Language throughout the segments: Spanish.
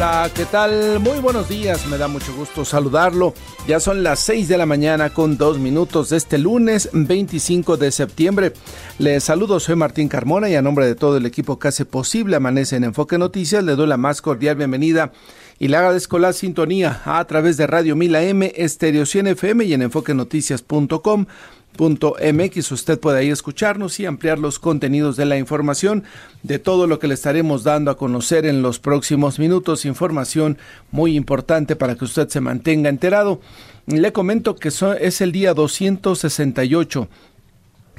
Hola, ¿qué tal? Muy buenos días, me da mucho gusto saludarlo. Ya son las 6 de la mañana con dos minutos de este lunes 25 de septiembre. Les saludo, soy Martín Carmona y a nombre de todo el equipo que hace posible Amanece en Enfoque Noticias, le doy la más cordial bienvenida y le agradezco la sintonía a través de Radio Mila M, Estéreo 100 FM y en enfoquenoticias.com MX. Usted puede ahí escucharnos y ampliar los contenidos de la información de todo lo que le estaremos dando a conocer en los próximos minutos. Información muy importante para que usted se mantenga enterado. Le comento que es el día 268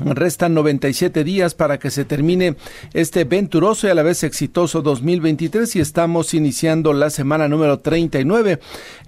Restan 97 días para que se termine este venturoso y a la vez exitoso 2023 y estamos iniciando la semana número 39.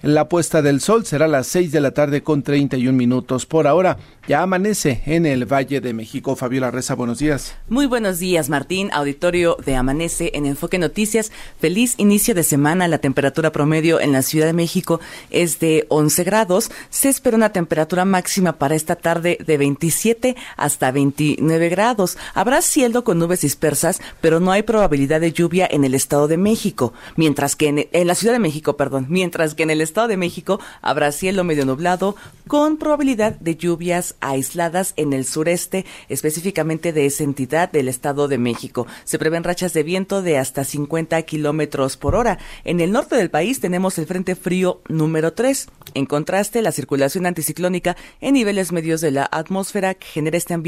La puesta del sol será a las 6 de la tarde con 31 minutos. Por ahora ya amanece en el Valle de México. Fabiola Reza, buenos días. Muy buenos días, Martín. Auditorio de Amanece en Enfoque Noticias. Feliz inicio de semana. La temperatura promedio en la Ciudad de México es de 11 grados. Se espera una temperatura máxima para esta tarde de 27 hasta 29 grados. Habrá cielo con nubes dispersas, pero no hay probabilidad de lluvia en el Estado de México, mientras que en, en la Ciudad de México, perdón, mientras que en el Estado de México habrá cielo medio nublado con probabilidad de lluvias aisladas en el sureste, específicamente de esa entidad del Estado de México. Se prevén rachas de viento de hasta 50 kilómetros por hora. En el norte del país tenemos el Frente Frío número 3. En contraste, la circulación anticiclónica en niveles medios de la atmósfera genera este ambiente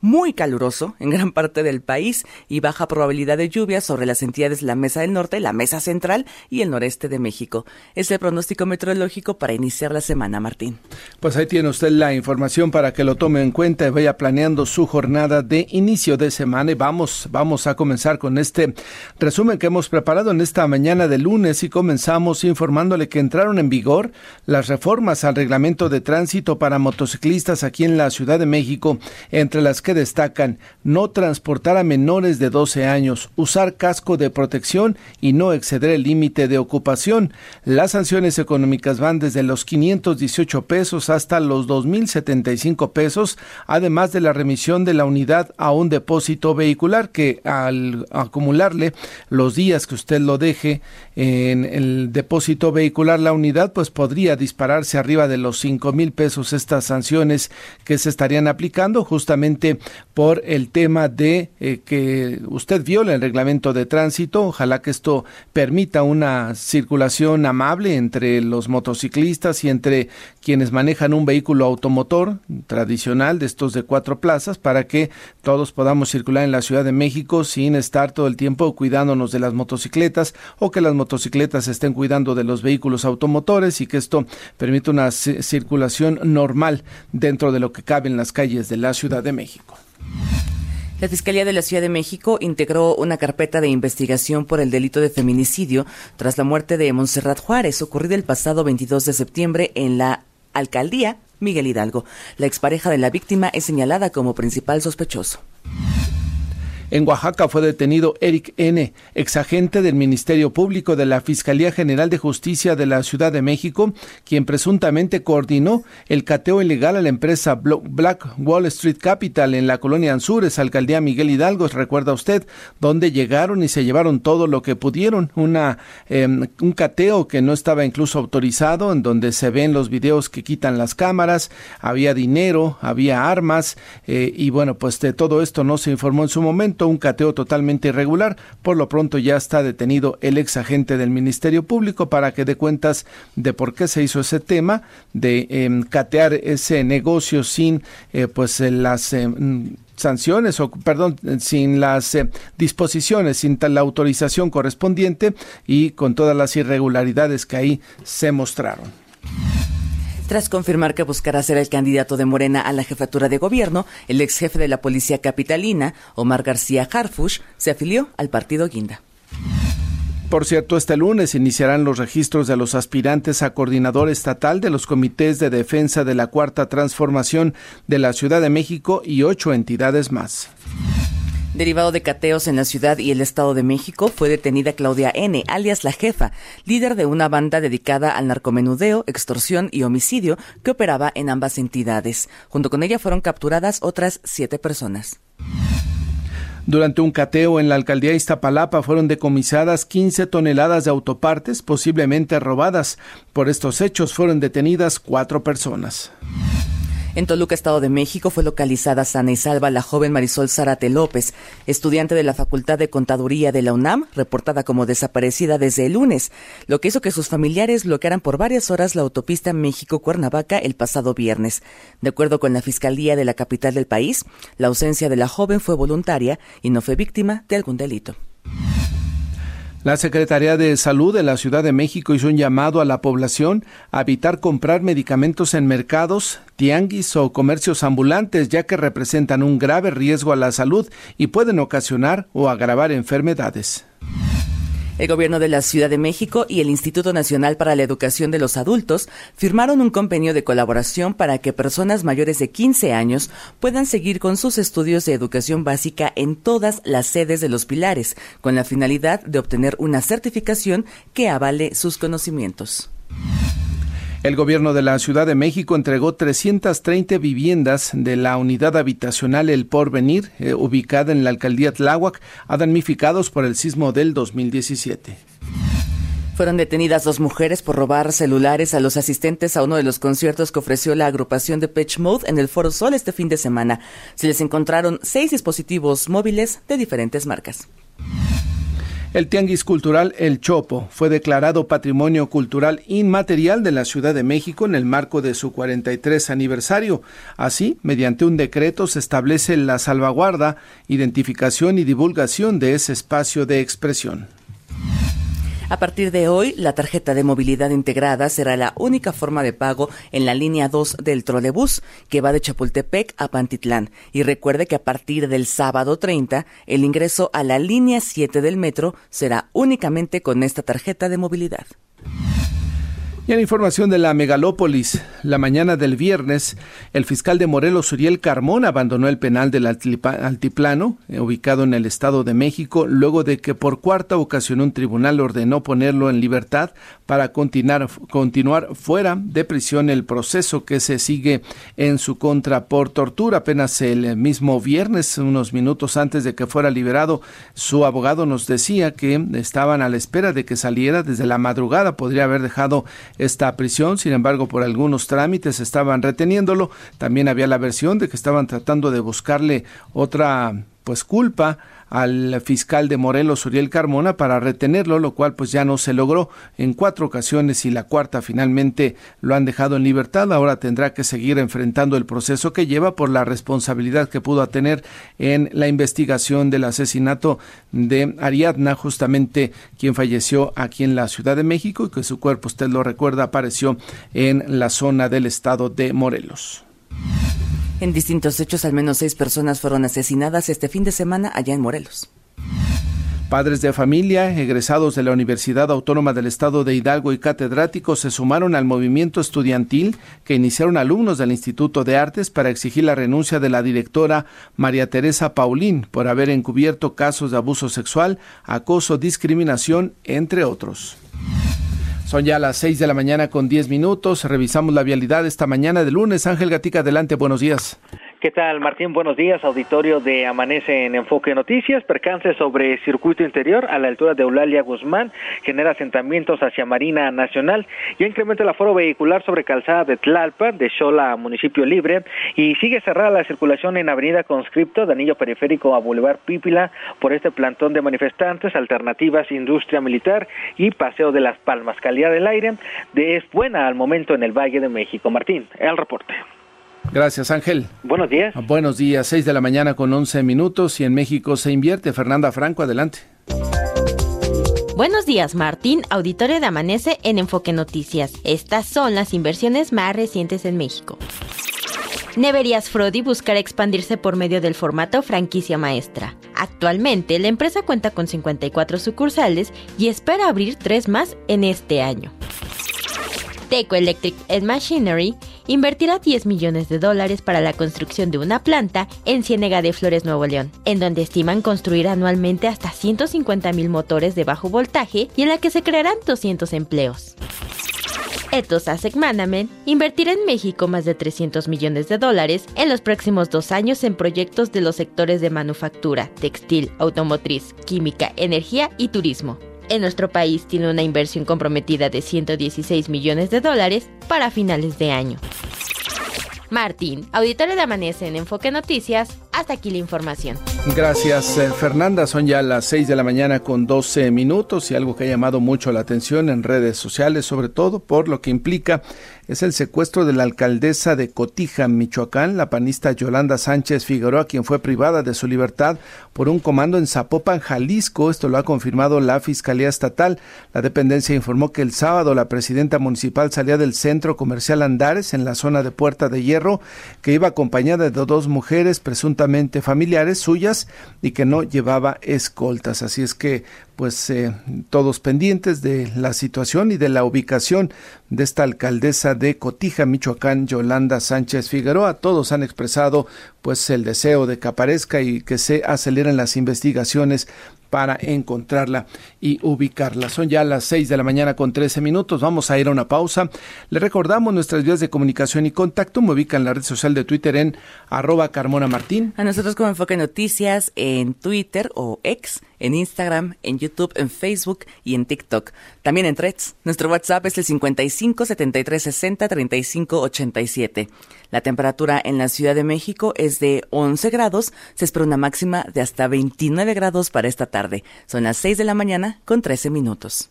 muy caluroso en gran parte del país y baja probabilidad de lluvia sobre las entidades la Mesa del Norte, la Mesa Central y el noreste de México. Es el pronóstico meteorológico para iniciar la semana, Martín. Pues ahí tiene usted la información para que lo tome en cuenta y vaya planeando su jornada de inicio de semana. Y vamos, vamos a comenzar con este resumen que hemos preparado en esta mañana de lunes y comenzamos informándole que entraron en vigor las reformas al reglamento de tránsito para motociclistas aquí en la Ciudad de México entre las que destacan no transportar a menores de 12 años, usar casco de protección y no exceder el límite de ocupación. Las sanciones económicas van desde los 518 pesos hasta los 2.075 pesos, además de la remisión de la unidad a un depósito vehicular que al acumularle los días que usted lo deje en el depósito vehicular la unidad, pues podría dispararse arriba de los cinco mil pesos estas sanciones que se estarían aplicando justamente por el tema de eh, que usted viola el reglamento de tránsito. Ojalá que esto permita una circulación amable entre los motociclistas y entre quienes manejan un vehículo automotor tradicional de estos de cuatro plazas para que todos podamos circular en la Ciudad de México sin estar todo el tiempo cuidándonos de las motocicletas o que las motocicletas estén cuidando de los vehículos automotores y que esto permita una circulación normal dentro de lo que cabe en las calles de la Ciudad de México. La Fiscalía de la Ciudad de México integró una carpeta de investigación por el delito de feminicidio tras la muerte de Montserrat Juárez, ocurrida el pasado 22 de septiembre en la alcaldía Miguel Hidalgo. La expareja de la víctima es señalada como principal sospechoso. En Oaxaca fue detenido Eric N., exagente del Ministerio Público de la Fiscalía General de Justicia de la Ciudad de México, quien presuntamente coordinó el cateo ilegal a la empresa Black Wall Street Capital en la colonia Anzures, alcaldía Miguel Hidalgo, recuerda usted, donde llegaron y se llevaron todo lo que pudieron, una, em, un cateo que no estaba incluso autorizado, en donde se ven los videos que quitan las cámaras, había dinero, había armas, eh, y bueno, pues de todo esto no se informó en su momento un cateo totalmente irregular. Por lo pronto ya está detenido el ex agente del Ministerio Público para que dé cuentas de por qué se hizo ese tema de em, catear ese negocio sin eh, pues eh, las em, sanciones o perdón sin las eh, disposiciones sin la autorización correspondiente y con todas las irregularidades que ahí se mostraron. Tras confirmar que buscará ser el candidato de Morena a la jefatura de gobierno, el ex jefe de la policía capitalina, Omar García Harfush, se afilió al partido Guinda. Por cierto, este lunes iniciarán los registros de los aspirantes a coordinador estatal de los comités de defensa de la Cuarta Transformación de la Ciudad de México y ocho entidades más. Derivado de cateos en la ciudad y el Estado de México, fue detenida Claudia N., alias La Jefa, líder de una banda dedicada al narcomenudeo, extorsión y homicidio que operaba en ambas entidades. Junto con ella fueron capturadas otras siete personas. Durante un cateo en la alcaldía Iztapalapa fueron decomisadas 15 toneladas de autopartes, posiblemente robadas. Por estos hechos fueron detenidas cuatro personas. En Toluca, Estado de México, fue localizada sana y salva la joven Marisol Zárate López, estudiante de la Facultad de Contaduría de la UNAM, reportada como desaparecida desde el lunes, lo que hizo que sus familiares bloquearan por varias horas la autopista México-Cuernavaca el pasado viernes. De acuerdo con la Fiscalía de la capital del país, la ausencia de la joven fue voluntaria y no fue víctima de algún delito. La Secretaría de Salud de la Ciudad de México hizo un llamado a la población a evitar comprar medicamentos en mercados, tianguis o comercios ambulantes, ya que representan un grave riesgo a la salud y pueden ocasionar o agravar enfermedades. El gobierno de la Ciudad de México y el Instituto Nacional para la Educación de los Adultos firmaron un convenio de colaboración para que personas mayores de 15 años puedan seguir con sus estudios de educación básica en todas las sedes de los pilares, con la finalidad de obtener una certificación que avale sus conocimientos. El gobierno de la Ciudad de México entregó 330 viviendas de la unidad habitacional El Porvenir, eh, ubicada en la alcaldía Tláhuac, a damnificados por el sismo del 2017. Fueron detenidas dos mujeres por robar celulares a los asistentes a uno de los conciertos que ofreció la agrupación de Pitch Mode en el Foro Sol este fin de semana. Se les encontraron seis dispositivos móviles de diferentes marcas. El Tianguis Cultural El Chopo fue declarado Patrimonio Cultural Inmaterial de la Ciudad de México en el marco de su 43 aniversario. Así, mediante un decreto se establece la salvaguarda, identificación y divulgación de ese espacio de expresión. A partir de hoy, la tarjeta de movilidad integrada será la única forma de pago en la línea 2 del trolebús que va de Chapultepec a Pantitlán. Y recuerde que a partir del sábado 30, el ingreso a la línea 7 del metro será únicamente con esta tarjeta de movilidad. Y en información de la megalópolis, la mañana del viernes, el fiscal de Morelos, Uriel Carmón, abandonó el penal del Altiplano, eh, ubicado en el Estado de México, luego de que por cuarta ocasión un tribunal ordenó ponerlo en libertad para continuar, continuar fuera de prisión el proceso que se sigue en su contra por tortura. Apenas el mismo viernes, unos minutos antes de que fuera liberado, su abogado nos decía que estaban a la espera de que saliera desde la madrugada. Podría haber dejado esta prisión, sin embargo, por algunos trámites estaban reteniéndolo. También había la versión de que estaban tratando de buscarle otra pues culpa al fiscal de Morelos, Uriel Carmona, para retenerlo, lo cual pues ya no se logró en cuatro ocasiones y la cuarta finalmente lo han dejado en libertad. Ahora tendrá que seguir enfrentando el proceso que lleva por la responsabilidad que pudo tener en la investigación del asesinato de Ariadna, justamente quien falleció aquí en la Ciudad de México y que su cuerpo, usted lo recuerda, apareció en la zona del estado de Morelos. En distintos hechos, al menos seis personas fueron asesinadas este fin de semana allá en Morelos. Padres de familia, egresados de la Universidad Autónoma del Estado de Hidalgo y catedráticos se sumaron al movimiento estudiantil que iniciaron alumnos del Instituto de Artes para exigir la renuncia de la directora María Teresa Paulín por haber encubierto casos de abuso sexual, acoso, discriminación, entre otros. Son ya las 6 de la mañana con 10 minutos. Revisamos la vialidad esta mañana de lunes. Ángel Gatica, adelante, buenos días. ¿Qué tal, Martín? Buenos días, auditorio de Amanece en Enfoque Noticias. Percance sobre circuito interior a la altura de Eulalia Guzmán, genera asentamientos hacia Marina Nacional. Ya incrementa el aforo vehicular sobre calzada de Tlalpa, de Xola, municipio libre. Y sigue cerrada la circulación en Avenida Conscripto, de anillo periférico a Boulevard Pípila, por este plantón de manifestantes, alternativas, industria militar y paseo de las Palmas. Calidad del aire de, es buena al momento en el Valle de México. Martín, el reporte. Gracias, Ángel. Buenos días. Buenos días, 6 de la mañana con 11 minutos y en México se invierte. Fernanda Franco, adelante. Buenos días, Martín, auditorio de Amanece en Enfoque Noticias. Estas son las inversiones más recientes en México. Neverias Frodi buscará expandirse por medio del formato franquicia maestra. Actualmente, la empresa cuenta con 54 sucursales y espera abrir tres más en este año. Teco Electric and Machinery invertirá 10 millones de dólares para la construcción de una planta en Ciénega de Flores, Nuevo León, en donde estiman construir anualmente hasta 150 mil motores de bajo voltaje y en la que se crearán 200 empleos. Ethos Asset Management invertirá en México más de 300 millones de dólares en los próximos dos años en proyectos de los sectores de manufactura, textil, automotriz, química, energía y turismo. En nuestro país tiene una inversión comprometida de 116 millones de dólares para finales de año. Martín, auditorio de Amanece en Enfoque Noticias, hasta aquí la información. Gracias, eh, Fernanda. Son ya las 6 de la mañana con 12 minutos y algo que ha llamado mucho la atención en redes sociales, sobre todo por lo que implica es el secuestro de la alcaldesa de Cotija, Michoacán, la panista Yolanda Sánchez Figueroa, quien fue privada de su libertad por un comando en Zapopan, Jalisco. Esto lo ha confirmado la Fiscalía Estatal. La dependencia informó que el sábado la presidenta municipal salía del centro comercial Andares, en la zona de Puerta de Hierro, que iba acompañada de dos mujeres presuntamente familiares suyas y que no llevaba escoltas. Así es que pues eh, todos pendientes de la situación y de la ubicación de esta alcaldesa de Cotija, Michoacán, Yolanda Sánchez Figueroa. Todos han expresado pues el deseo de que aparezca y que se aceleren las investigaciones para encontrarla y ubicarla. Son ya las 6 de la mañana con 13 minutos. Vamos a ir a una pausa. Le recordamos nuestras vías de comunicación y contacto. Me ubican la red social de Twitter en arroba Carmona Martín. A nosotros como Enfoque Noticias en Twitter o X, en Instagram, en YouTube, en Facebook y en TikTok. También en Threads. Nuestro WhatsApp es el 55 73 60 35 87. La temperatura en la Ciudad de México es de 11 grados. Se espera una máxima de hasta 29 grados para esta tarde. Son las 6 de la mañana con 13 minutos.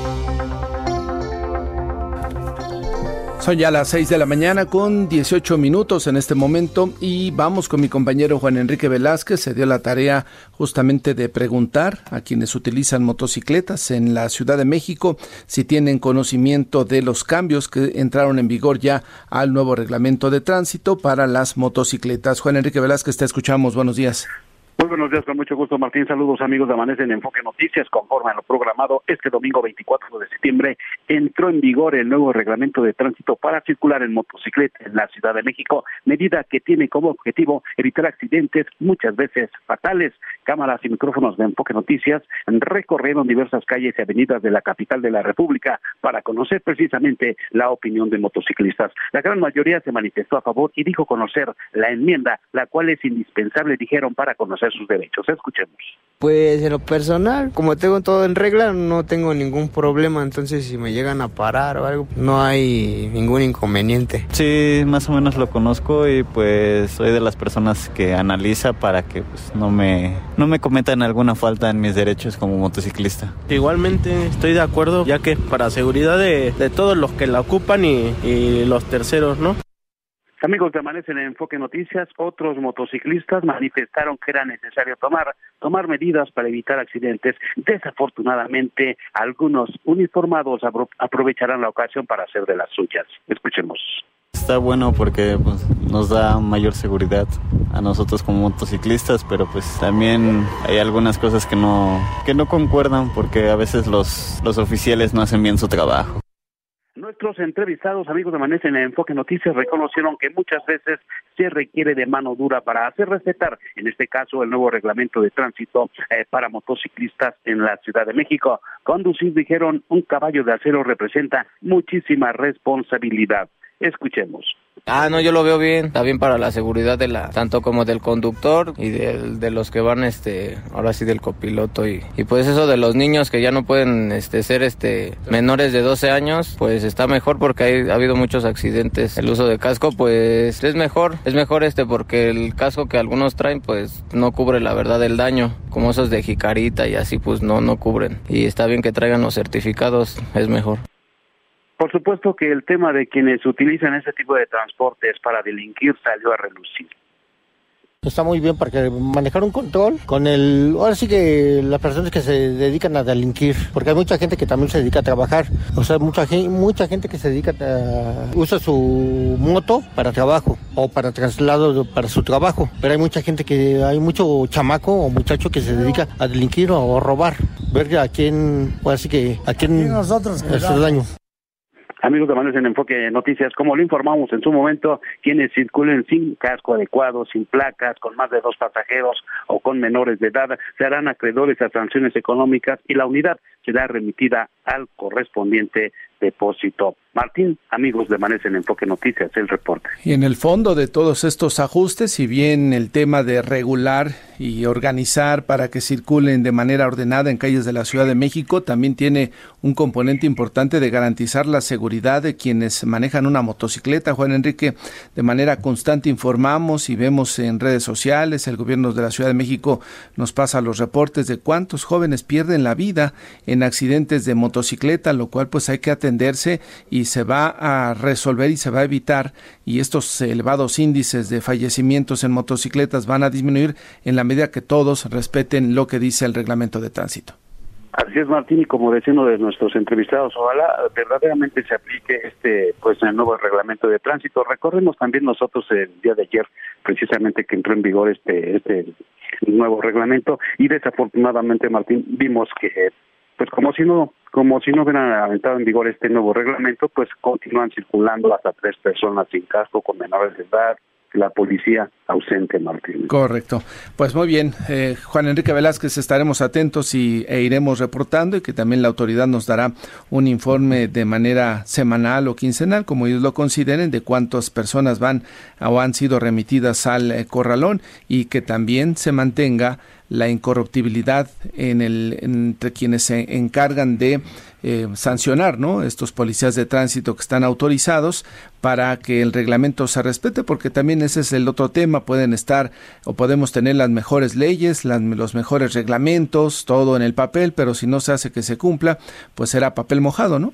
Son ya las 6 de la mañana con 18 minutos en este momento y vamos con mi compañero Juan Enrique Velázquez. Se dio la tarea justamente de preguntar a quienes utilizan motocicletas en la Ciudad de México si tienen conocimiento de los cambios que entraron en vigor ya al nuevo reglamento de tránsito para las motocicletas. Juan Enrique Velázquez, te escuchamos. Buenos días. Muy buenos días, con mucho gusto, Martín. Saludos, amigos de Amanece en Enfoque Noticias. Conforme a lo programado, este domingo 24 de septiembre entró en vigor el nuevo reglamento de tránsito para circular en motocicleta en la Ciudad de México, medida que tiene como objetivo evitar accidentes muchas veces fatales. Cámaras y micrófonos de Enfoque Noticias recorrieron diversas calles y avenidas de la capital de la República para conocer precisamente la opinión de motociclistas. La gran mayoría se manifestó a favor y dijo conocer la enmienda, la cual es indispensable, dijeron, para conocer sus derechos. Escuchemos. Pues en lo personal, como tengo todo en regla, no tengo ningún problema, entonces si me llegan a parar o algo, no hay ningún inconveniente. Sí, más o menos lo conozco y pues soy de las personas que analiza para que pues, no me no me cometan alguna falta en mis derechos como motociclista. Igualmente estoy de acuerdo, ya que para seguridad de, de todos los que la ocupan y, y los terceros, ¿no? Amigos de Amanece en Enfoque Noticias, otros motociclistas manifestaron que era necesario tomar, tomar medidas para evitar accidentes. Desafortunadamente, algunos uniformados aprovecharán la ocasión para hacer de las suyas. Escuchemos. Está bueno porque pues, nos da mayor seguridad a nosotros como motociclistas, pero pues también hay algunas cosas que no, que no concuerdan porque a veces los, los oficiales no hacen bien su trabajo. Nuestros entrevistados, amigos de Amanece en Enfoque Noticias, reconocieron que muchas veces se requiere de mano dura para hacer respetar, en este caso, el nuevo reglamento de tránsito eh, para motociclistas en la Ciudad de México. Conducir, dijeron, un caballo de acero representa muchísima responsabilidad. Escuchemos. Ah, no, yo lo veo bien, está bien para la seguridad de la, tanto como del conductor y de los que van, este, ahora sí del copiloto y, y pues eso de los niños que ya no pueden, este, ser, este, menores de 12 años, pues está mejor porque hay, ha habido muchos accidentes. El uso de casco, pues es mejor, es mejor este porque el casco que algunos traen, pues no cubre la verdad el daño, como esos de jicarita y así, pues no, no cubren. Y está bien que traigan los certificados, es mejor. Por supuesto que el tema de quienes utilizan ese tipo de transportes para delinquir salió a relucir. Está muy bien para que manejar un control con el, ahora sí que las personas que se dedican a delinquir, porque hay mucha gente que también se dedica a trabajar, o sea, mucha gente, mucha gente que se dedica a, usa su moto para trabajo o para traslado para su trabajo, pero hay mucha gente que, hay mucho chamaco o muchacho que se dedica a delinquir o a robar, ver a quién, ahora sí que a quién nosotros hace daño. Amigos de Manuel en Enfoque Noticias, como lo informamos en su momento, quienes circulen sin casco adecuado, sin placas, con más de dos pasajeros o con menores de edad, serán acreedores a sanciones económicas y la unidad será remitida al correspondiente depósito. Martín, amigos de Manes en Enfoque Noticias, el reporte. Y en el fondo de todos estos ajustes, si bien el tema de regular y organizar para que circulen de manera ordenada en calles de la Ciudad de México, también tiene un componente importante de garantizar la seguridad de quienes manejan una motocicleta. Juan Enrique, de manera constante informamos y vemos en redes sociales, el gobierno de la Ciudad de México nos pasa los reportes de cuántos jóvenes pierden la vida en accidentes de motocicleta, lo cual pues hay que atenderse y se va a resolver y se va a evitar y estos elevados índices de fallecimientos en motocicletas van a disminuir en la medida que todos respeten lo que dice el reglamento de tránsito. Así es, Martín, y como decía uno de nuestros entrevistados, ojalá verdaderamente se aplique este, pues, el nuevo reglamento de tránsito. Recordemos también nosotros el día de ayer, precisamente que entró en vigor este, este nuevo reglamento, y desafortunadamente, Martín, vimos que pues como si no como si no hubieran entrado en vigor este nuevo reglamento, pues continúan circulando hasta tres personas sin casco con menores de edad, la policía ausente, Martín. Correcto. Pues muy bien, eh, Juan Enrique Velázquez, estaremos atentos y, e iremos reportando y que también la autoridad nos dará un informe de manera semanal o quincenal, como ellos lo consideren, de cuántas personas van o han sido remitidas al eh, corralón y que también se mantenga la incorruptibilidad en el, entre quienes se encargan de eh, sancionar, ¿no? Estos policías de tránsito que están autorizados para que el reglamento se respete, porque también ese es el otro tema. Pueden estar o podemos tener las mejores leyes, los mejores reglamentos, todo en el papel, pero si no se hace que se cumpla, pues será papel mojado, ¿no?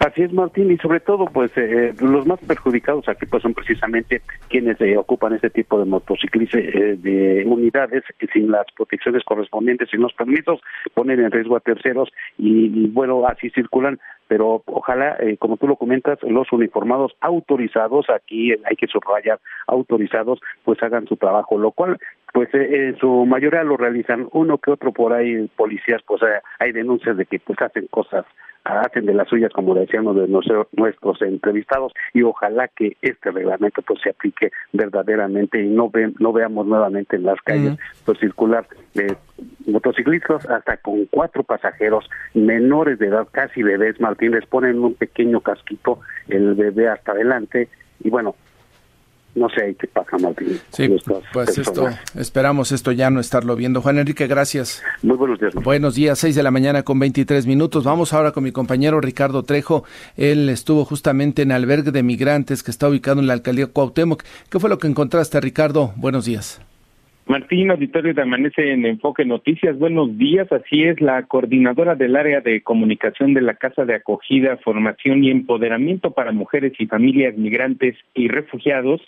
Así es, Martín, y sobre todo, pues eh, los más perjudicados aquí pues son precisamente quienes eh, ocupan este tipo de motociclistas, eh, de unidades que sin las protecciones correspondientes, sin los permisos, ponen en riesgo a terceros y, bueno, así circulan, pero ojalá, como tú lo comentas, los uniformados autorizados, aquí hay que subrayar, autorizados, pues hagan su trabajo, lo cual pues en su mayoría lo realizan. Uno que otro por ahí policías pues hay denuncias de que pues hacen cosas hacen de las suyas, como decían de nuestros entrevistados, y ojalá que este reglamento pues se aplique verdaderamente y no ve, no veamos nuevamente en las calles pues circular de motociclistas hasta con cuatro pasajeros menores de edad, casi bebés, Martín, les ponen un pequeño casquito, el bebé hasta adelante, y bueno, no sé qué pasa, Martín. Sí, pues esto, esperamos esto ya no estarlo viendo. Juan Enrique, gracias. Muy buenos días. Buenos días, seis de la mañana con 23 minutos. Vamos ahora con mi compañero Ricardo Trejo. Él estuvo justamente en albergue de migrantes que está ubicado en la alcaldía Cuauhtémoc. ¿Qué fue lo que encontraste, Ricardo? Buenos días. Martín, auditorio de Amanece en Enfoque Noticias, buenos días. Así es, la coordinadora del área de comunicación de la Casa de Acogida, Formación y Empoderamiento para Mujeres y Familias Migrantes y Refugiados,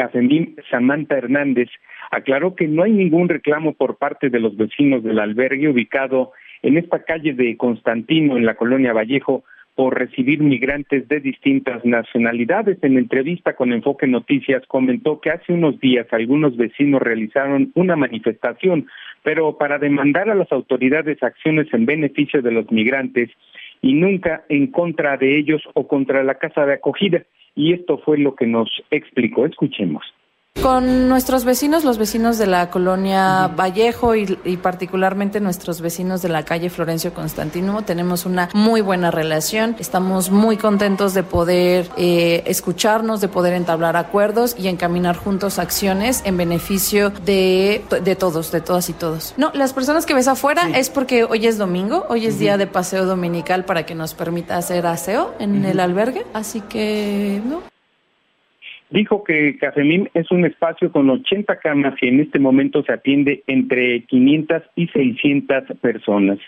Cafendín Samantha Hernández, aclaró que no hay ningún reclamo por parte de los vecinos del albergue ubicado en esta calle de Constantino, en la colonia Vallejo, por recibir migrantes de distintas nacionalidades. En entrevista con Enfoque Noticias comentó que hace unos días algunos vecinos realizaron una manifestación, pero para demandar a las autoridades acciones en beneficio de los migrantes y nunca en contra de ellos o contra la casa de acogida y esto fue lo que nos explicó. Escuchemos. Con nuestros vecinos, los vecinos de la colonia Vallejo y, particularmente nuestros vecinos de la calle Florencio Constantino, tenemos una muy buena relación. Estamos muy contentos de poder eh, escucharnos, de poder entablar acuerdos y encaminar juntos acciones en beneficio de, de todos, de todas y todos. No, las personas que ves afuera es porque hoy es domingo, hoy es día de paseo dominical para que nos permita hacer aseo en el albergue, así que no dijo que Cafemín es un espacio con 80 camas y en este momento se atiende entre 500 y 600 personas.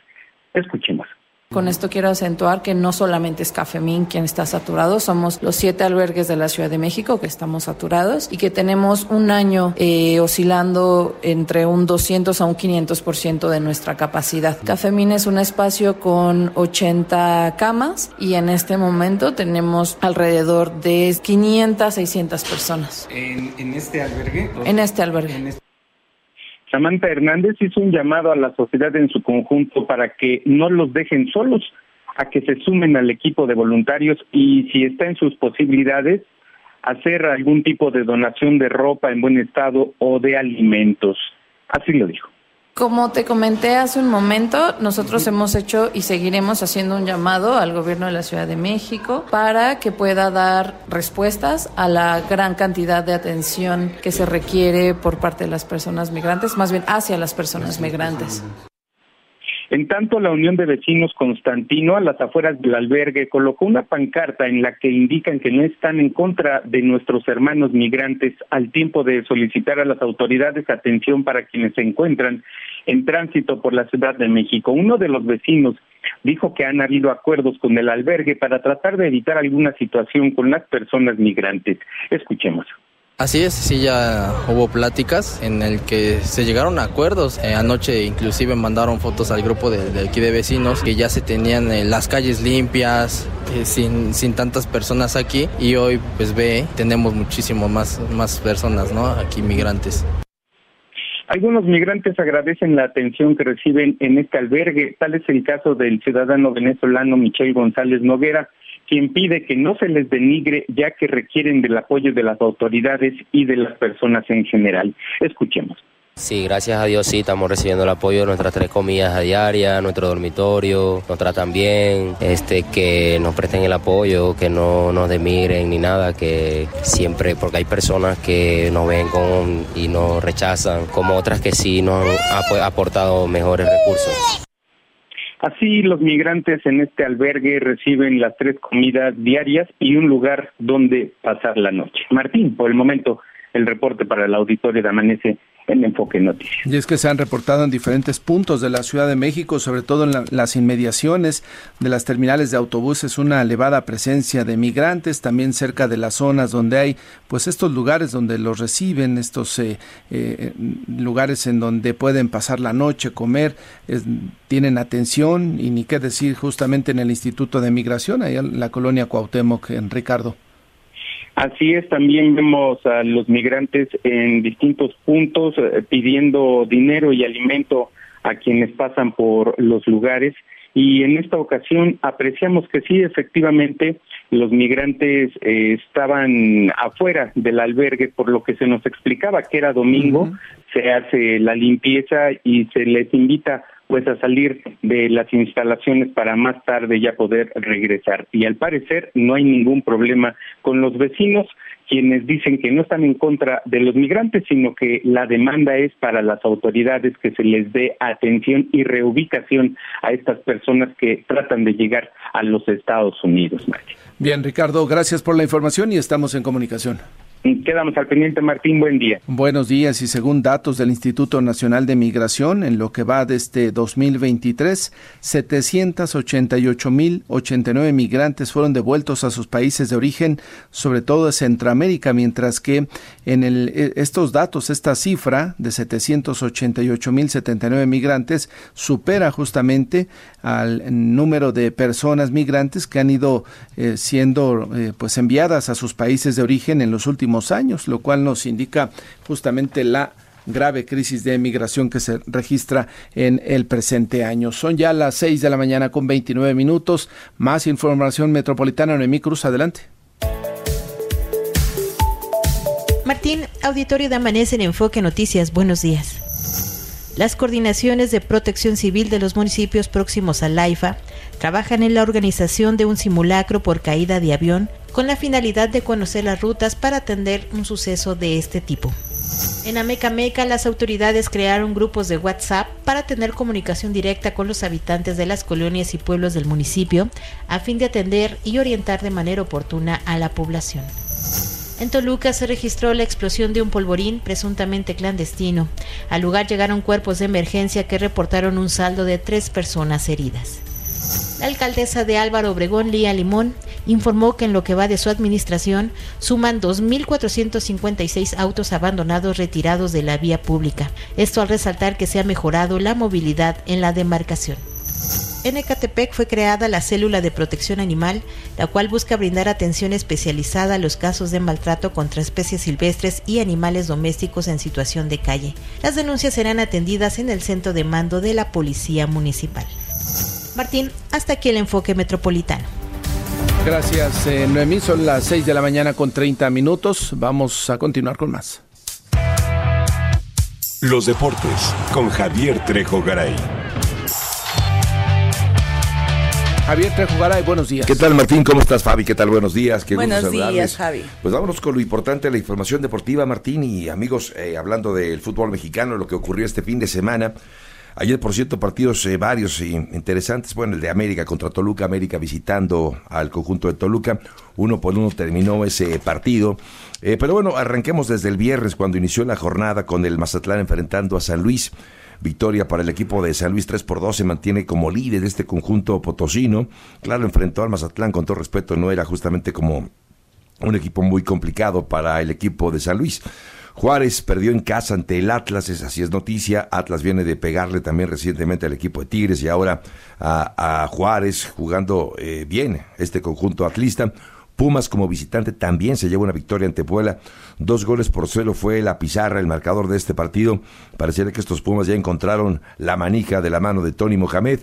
Escuchemos. Con esto quiero acentuar que no solamente es Cafemín quien está saturado, somos los siete albergues de la Ciudad de México que estamos saturados y que tenemos un año eh, oscilando entre un 200 a un 500% de nuestra capacidad. Cafemín es un espacio con 80 camas y en este momento tenemos alrededor de 500, 600 personas. ¿En, este albergue? En este albergue. Samantha Hernández hizo un llamado a la sociedad en su conjunto para que no los dejen solos, a que se sumen al equipo de voluntarios y si está en sus posibilidades, hacer algún tipo de donación de ropa en buen estado o de alimentos. Así lo dijo. Como te comenté hace un momento, nosotros hemos hecho y seguiremos haciendo un llamado al gobierno de la Ciudad de México para que pueda dar respuestas a la gran cantidad de atención que se requiere por parte de las personas migrantes, más bien hacia las personas migrantes. En tanto, la Unión de Vecinos Constantino, a las afueras del albergue, colocó una pancarta en la que indican que no están en contra de nuestros hermanos migrantes al tiempo de solicitar a las autoridades atención para quienes se encuentran en tránsito por la Ciudad de México. Uno de los vecinos dijo que han habido acuerdos con el albergue para tratar de evitar alguna situación con las personas migrantes. Escuchemos. Así es, sí, ya hubo pláticas en el que se llegaron a acuerdos. Eh, anoche inclusive mandaron fotos al grupo de, aquí de vecinos que ya se tenían eh, las calles limpias, eh, sin, sin tantas personas aquí y hoy pues ve, tenemos muchísimo más, más personas, ¿no? Aquí migrantes. Algunos migrantes agradecen la atención que reciben en este albergue. Tal es el caso del ciudadano venezolano Michel González Noguera, quien pide que no se les denigre ya que requieren del apoyo de las autoridades y de las personas en general. Escuchemos. Sí, gracias a Dios sí estamos recibiendo el apoyo de nuestras tres comidas a diaria, nuestro dormitorio, nos tratan bien, este, que nos presten el apoyo, que no nos demigren ni nada, que siempre, porque hay personas que nos ven con y nos rechazan, como otras que sí nos han aportado mejores recursos. Así, los migrantes en este albergue reciben las tres comidas diarias y un lugar donde pasar la noche. Martín, por el momento, el reporte para el auditorio de Amanece en Enfoque Noticias. Y es que se han reportado en diferentes puntos de la Ciudad de México, sobre todo en las inmediaciones de las terminales de autobuses, una elevada presencia de migrantes, también cerca de las zonas donde hay pues estos lugares donde los reciben, estos eh, eh, lugares en donde pueden pasar la noche, comer, tienen atención y ni qué decir justamente en el Instituto de Migración, ahí en la colonia Cuauhtémoc, en Ricardo. Así es, también vemos a los migrantes en distintos puntos eh, pidiendo dinero y alimento a quienes pasan por los lugares. Y en esta ocasión apreciamos que sí, efectivamente, los migrantes eh, estaban afuera del albergue por lo que se nos explicaba que era domingo, se hace la limpieza y se les invita pues a salir de las instalaciones para más tarde ya poder regresar. Y al parecer no hay ningún problema con los vecinos, quienes dicen que no están en contra de los migrantes, sino que la demanda es para las autoridades que se les dé atención y reubicación a estas personas que tratan de llegar a los Estados Unidos. Bien, Ricardo, gracias por la información y estamos en comunicación. Quedamos al pendiente, Martín. Buen día. Buenos días. Y según datos del Instituto Nacional de Migración, en lo que va de este 2023, 788.089 migrantes fueron devueltos a sus países de origen, sobre todo de Centroamérica, mientras que en el, e, estos datos, esta cifra de 788.079 migrantes supera justamente al número de personas migrantes que han ido eh, siendo eh, pues enviadas a sus países de origen en los últimos años, lo cual nos indica justamente la grave crisis de migración que se registra en el presente año. Son ya las 6 de la mañana con 29 minutos. Más información metropolitana, Noemí Cruz, adelante. Martín, auditorio de Amanece en Enfoque Noticias, buenos días. Las coordinaciones de protección civil de los municipios próximos al AIFA trabajan en la organización de un simulacro por caída de avión con la finalidad de conocer las rutas para atender un suceso de este tipo. En Amecameca, las autoridades crearon grupos de WhatsApp para tener comunicación directa con los habitantes de las colonias y pueblos del municipio, a fin de atender y orientar de manera oportuna a la población. En Toluca se registró la explosión de un polvorín presuntamente clandestino. Al lugar llegaron cuerpos de emergencia que reportaron un saldo de tres personas heridas. La alcaldesa de Álvaro Obregón, Lía Limón, informó que en lo que va de su administración suman 2.456 autos abandonados retirados de la vía pública. Esto al resaltar que se ha mejorado la movilidad en la demarcación. En Ecatepec fue creada la célula de protección animal, la cual busca brindar atención especializada a los casos de maltrato contra especies silvestres y animales domésticos en situación de calle. Las denuncias serán atendidas en el centro de mando de la Policía Municipal. Martín, hasta aquí el enfoque metropolitano. Gracias, eh, Noemí. Son las 6 de la mañana con 30 minutos. Vamos a continuar con más. Los deportes con Javier Trejo Garay. Javier Trejo Garay, buenos días. ¿Qué tal, Martín? ¿Cómo estás, Fabi? ¿Qué tal? Buenos días. Qué buenos días, Javi. Pues vámonos con lo importante de la información deportiva, Martín. Y amigos, eh, hablando del fútbol mexicano, lo que ocurrió este fin de semana. Ayer, por cierto, partidos eh, varios interesantes. Bueno, el de América contra Toluca, América visitando al conjunto de Toluca. Uno por uno terminó ese partido. Eh, pero bueno, arranquemos desde el viernes cuando inició la jornada con el Mazatlán enfrentando a San Luis. Victoria para el equipo de San Luis 3 por 2 se mantiene como líder de este conjunto potosino. Claro, enfrentó al Mazatlán con todo respeto, no era justamente como un equipo muy complicado para el equipo de San Luis. Juárez perdió en casa ante el Atlas, es así es noticia. Atlas viene de pegarle también recientemente al equipo de Tigres y ahora a, Juárez jugando eh, bien este conjunto atlista. Pumas como visitante también se lleva una victoria ante Puebla. Dos goles por cero fue la pizarra, el marcador de este partido. Pareciera que estos Pumas ya encontraron la manija de la mano de Tony Mohamed.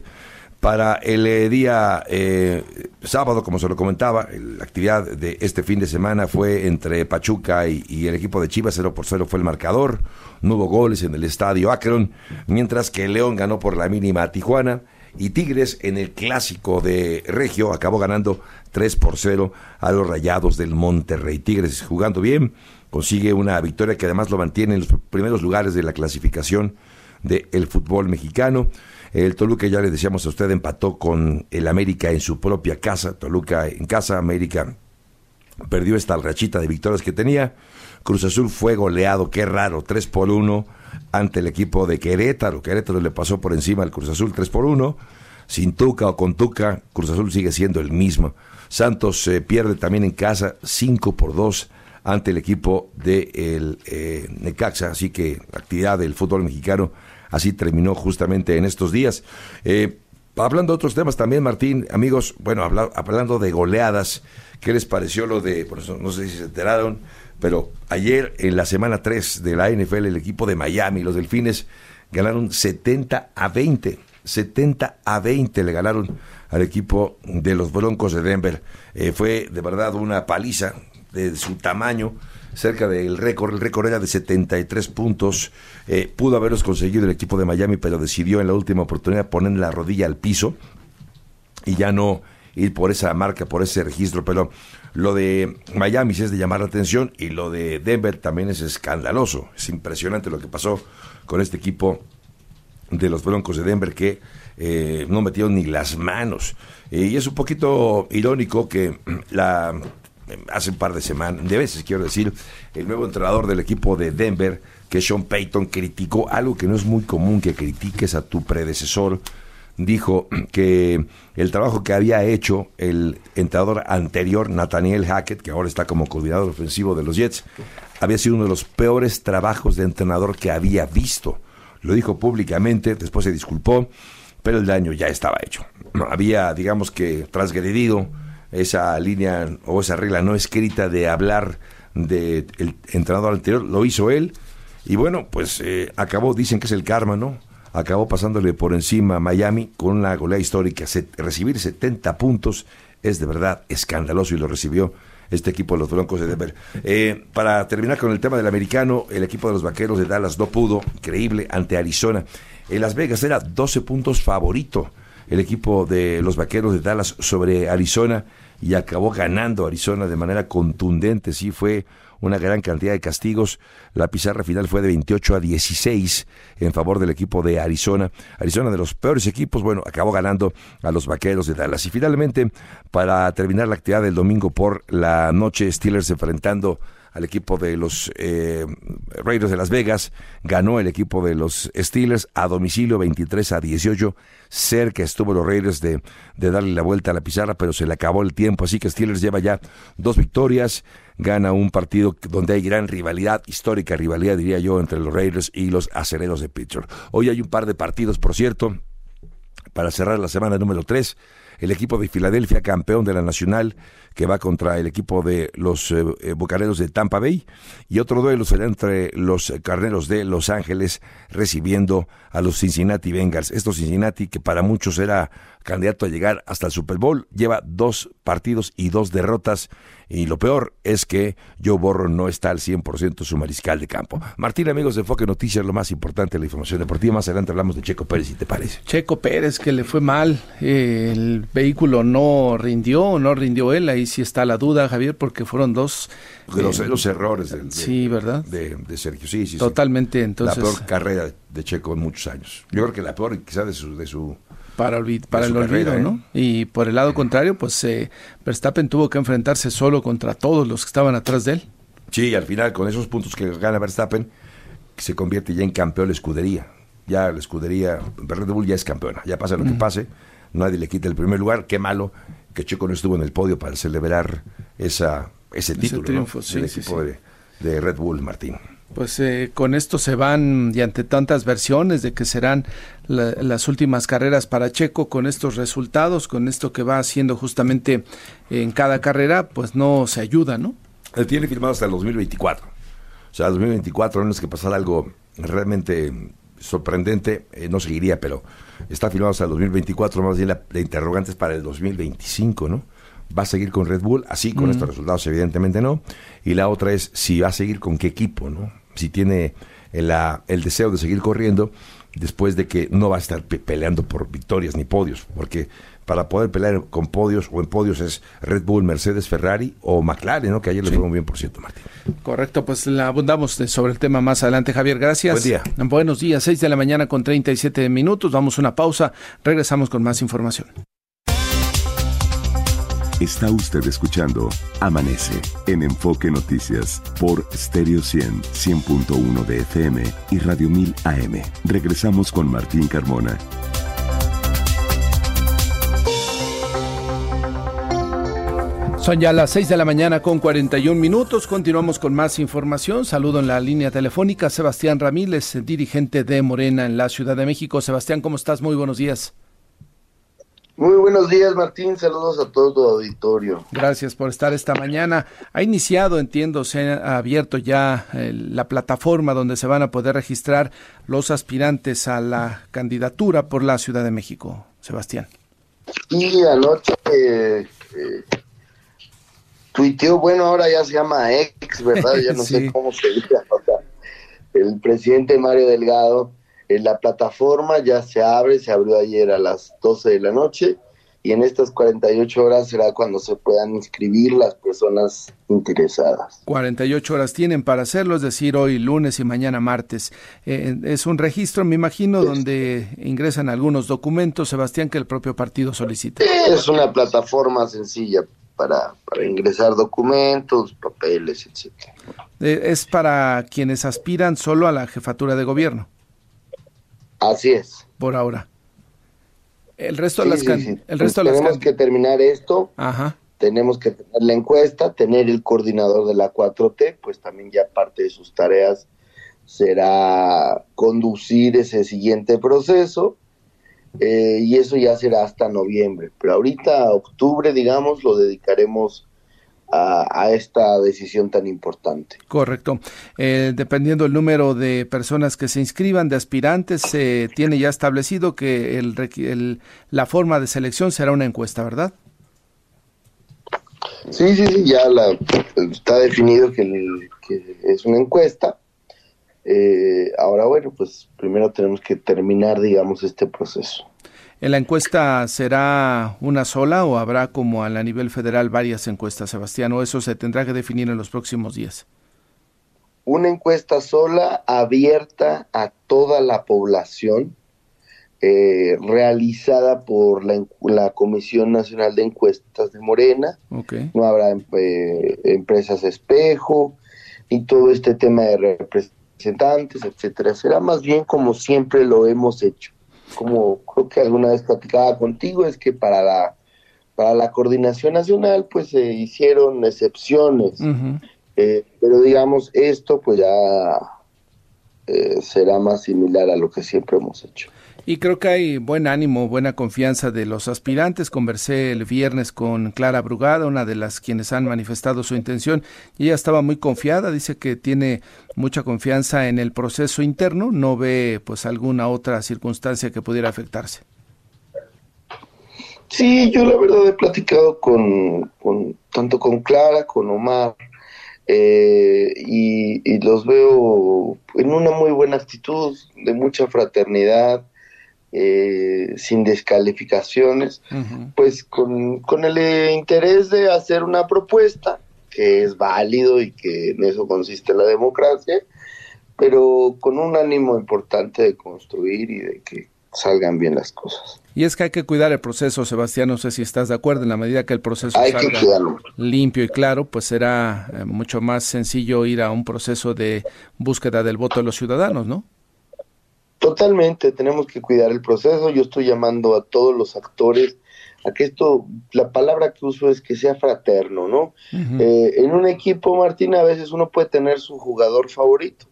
Para el eh, día eh, sábado, como se lo comentaba, la actividad de este fin de semana fue entre Pachuca y, el equipo de Chivas, cero por cero fue el marcador. No hubo goles en el estadio Akron, mientras que León ganó por la mínima a Tijuana y Tigres en el clásico de Regio acabó ganando 3 por 0 a los Rayados del Monterrey. Tigres jugando bien, consigue una victoria que además lo mantiene en los primeros lugares de la clasificación del fútbol mexicano. El Toluca, ya le decíamos a usted, empató con el América en su propia casa. Toluca en casa, América perdió esta rachita de victorias que tenía. Cruz Azul fue goleado, qué raro, 3 por 1 ante el equipo de Querétaro. Querétaro le pasó por encima al Cruz Azul 3 por 1. Sin Tuca o con Tuca, Cruz Azul sigue siendo el mismo. Santos se pierde también en casa 5 por 2 ante el equipo de el, eh, Necaxa. Así que actividad del fútbol mexicano así terminó justamente en estos días. Eh, hablando de otros temas también, Martín, amigos, bueno, hablando de goleadas, ¿qué les pareció lo de, por eso no sé si se enteraron, pero ayer en la semana 3 de la NFL el equipo de Miami, los Delfines, ganaron 70 a 20. 70 a 20 le ganaron al equipo de los Broncos de Denver. Eh, fue de verdad una paliza de su tamaño, cerca del récord. El récord era de 73 puntos. Eh, pudo haberlos conseguido el equipo de Miami, pero decidió en la última oportunidad poner la rodilla al piso y ya no ir por esa marca, por ese registro. Pero lo de Miami es de llamar la atención y lo de Denver también es escandaloso. Es impresionante lo que pasó con este equipo de los Broncos de Denver que eh, no metieron ni las manos. Eh, y es un poquito irónico que la hace un par de semanas, de veces quiero decir, el nuevo entrenador del equipo de Denver, que Sean Payton, criticó algo que no es muy común que critiques a tu predecesor dijo que el trabajo que había hecho el entrenador anterior, Nathaniel Hackett, que ahora está como coordinador ofensivo de los Jets, había sido uno de los peores trabajos de entrenador que había visto. Lo dijo públicamente, después se disculpó, pero el daño ya estaba hecho. Había, digamos que, transgredido esa línea o esa regla no escrita de hablar del entrenador anterior, lo hizo él, y bueno, pues eh, acabó, dicen que es el karma, ¿no? acabó pasándole por encima a Miami con una goleada histórica. recibir 70 puntos es de verdad escandaloso y lo recibió este equipo de los Broncos de Denver. Eh, para terminar con el tema del americano, el equipo de los Vaqueros de Dallas no pudo, increíble, ante Arizona. En Las Vegas era 12 puntos favorito el equipo de los Vaqueros de Dallas sobre Arizona y acabó ganando Arizona de manera contundente. Sí, fue una gran cantidad de castigos. La pizarra final fue de 28 a 16 en favor del equipo de Arizona. Arizona de los peores equipos, bueno, acabó ganando a los Vaqueros de Dallas. Y finalmente, para terminar la actividad del domingo por la noche, Steelers enfrentando al equipo de los eh, Raiders de Las Vegas, ganó el equipo de los Steelers a domicilio 23 a 18, cerca estuvo los Raiders de, de darle la vuelta a la pizarra, pero se le acabó el tiempo, así que Steelers lleva ya dos victorias, gana un partido donde hay gran rivalidad, histórica rivalidad diría yo, entre los Raiders y los Acereros de Pittsburgh. Hoy hay un par de partidos, por cierto, para cerrar la semana número 3 el equipo de Filadelfia, campeón de la Nacional, que va contra el equipo de los eh, eh de Tampa Bay, y otro duelo será entre los Carneros de Los Ángeles recibiendo a los Cincinnati Bengals. Estos Cincinnati, que para muchos era candidato a llegar hasta el Super Bowl, lleva dos partidos y dos derrotas y lo peor es que Joe Borro no está al 100% su mariscal de campo. Martín, amigos de Enfoque Noticias, lo más importante de la información deportiva. Más adelante hablamos de Checo Pérez, si te parece. Checo Pérez, que le fue mal. Eh, el vehículo no rindió, no rindió él. Ahí sí está la duda, Javier, porque fueron dos. Los, eh, los errores de, sí, ¿verdad? De, Sergio, sí, sí. Totalmente, entonces. La peor carrera de Checo en muchos años. Yo creo que la peor, quizás, de su, de su para, para el olvido, ¿no? ¿eh? Y por el lado contrario, pues eh, Verstappen tuvo que enfrentarse solo contra todos los que estaban atrás de él. Sí, al final, con esos puntos que gana Verstappen, se convierte ya en campeón la escudería. Ya la escudería, Red Bull ya es campeona, ya pasa lo que pase, nadie le quita el primer lugar. Qué malo que Checo no estuvo en el podio para celebrar esa, ese título, triunfo, sí, equipo de Red Bull, Martín. Pues eh, con esto se van, y ante tantas versiones de que serán las últimas carreras para Checo, con estos resultados, con esto que va haciendo justamente en cada carrera, pues no se ayuda, ¿no? Él tiene firmado hasta el 2024. O sea, el 2024, no es que pasara algo realmente sorprendente, eh, no seguiría, pero está firmado hasta el 2024, más bien la, interrogante es para el 2025, ¿no? ¿Va a seguir con Red Bull? Así, con estos resultados, evidentemente no. Y la otra es si va a seguir con qué equipo, ¿no? si tiene el, el deseo de seguir corriendo después de que no va a estar peleando por victorias ni podios, porque para poder pelear con podios o en podios es Red Bull, Mercedes, Ferrari o McLaren, ¿no? que ayer le fue muy bien, por cierto, Martín. Correcto, pues la abundamos sobre el tema más adelante, Javier. Gracias. Buen día. Buenos días, 6 de la mañana con 37 minutos. Vamos a una pausa, regresamos con más información. Está usted escuchando Amanece en Enfoque Noticias por Stereo 100, 100.1 de FM y Radio 1000 AM. Regresamos con Martín Carmona. Son ya las 6 de la mañana con 41 minutos. Continuamos con más información. Saludo en la línea telefónica Sebastián Ramírez, dirigente de Morena en la Ciudad de México. Sebastián, ¿cómo estás? Muy buenos días. Muy buenos días, Martín. Saludos a todo tu auditorio. Gracias por estar esta mañana. Ha iniciado, entiendo, se ha abierto ya eh, la plataforma donde se van a poder registrar los aspirantes a la candidatura por la Ciudad de México. Sebastián. Y anoche eh, eh, tuiteó, bueno, ahora ya se llama ex, ¿verdad? Ya no sé cómo se dice. el presidente Mario Delgado en la plataforma ya se abre, se abrió ayer a las 12 de la noche y en estas 48 horas será cuando se puedan inscribir las personas interesadas. 48 horas tienen para hacerlo, es decir, hoy lunes y mañana martes. Eh, es un registro, me imagino, donde ingresan algunos documentos, Sebastián, que el propio partido solicita. Es una plataforma sencilla para, para ingresar documentos, papeles, etc. Eh, es para quienes aspiran solo a la jefatura de gobierno. Así es. Por ahora. El resto de las, El resto pues tenemos que terminar esto. Ajá. Tenemos que tener la encuesta, tener el coordinador de la 4T, pues también ya parte de sus tareas será conducir ese siguiente proceso. Eh, y eso ya será hasta noviembre. Pero ahorita, octubre, digamos, lo dedicaremos a, esta decisión tan importante. Correcto. Eh, dependiendo del número de personas que se inscriban, de aspirantes, se tiene ya establecido que el, la forma de selección será una encuesta, ¿verdad? Sí, sí, sí, ya la, está definido que, es una encuesta. Eh, ahora, bueno, pues primero tenemos que terminar, digamos, este proceso. ¿En la encuesta será una sola o habrá como a la nivel federal varias encuestas, Sebastián? ¿O eso se tendrá que definir en los próximos días? Una encuesta sola abierta a toda la población, eh, realizada por la, Comisión Nacional de Encuestas de Morena. No habrá eh, empresas espejo, y todo este tema de representantes, etcétera. Será más bien como siempre lo hemos hecho. Como creo que alguna vez platicaba contigo, es que para la para la coordinación nacional pues se hicieron excepciones, eh, pero digamos esto pues ya eh, será más similar a lo que siempre hemos hecho. Y creo que hay buen ánimo, buena confianza de los aspirantes. Conversé el viernes con Clara Brugada, una de las quienes han manifestado su intención, y ella estaba muy confiada, dice que tiene mucha confianza en el proceso interno, no ve pues alguna otra circunstancia que pudiera afectarse. Sí, yo la verdad he platicado con, tanto con Clara, con Omar, eh, y, los veo en una muy buena actitud, de mucha fraternidad, eh, sin descalificaciones, pues con, con el interés de hacer una propuesta que es válido y que en eso consiste la democracia, pero con un ánimo importante de construir y de que salgan bien las cosas. Y es que hay que cuidar el proceso, Sebastián, no sé si estás de acuerdo, en la medida que el proceso salga limpio y claro, pues será eh, mucho más sencillo ir a un proceso de búsqueda del voto de los ciudadanos, ¿no? Totalmente, tenemos que cuidar el proceso. Yo estoy llamando a todos los actores a que esto, la palabra que uso es que sea fraterno, ¿no? Eh, en un equipo, Martín, a veces uno puede tener su jugador favorito,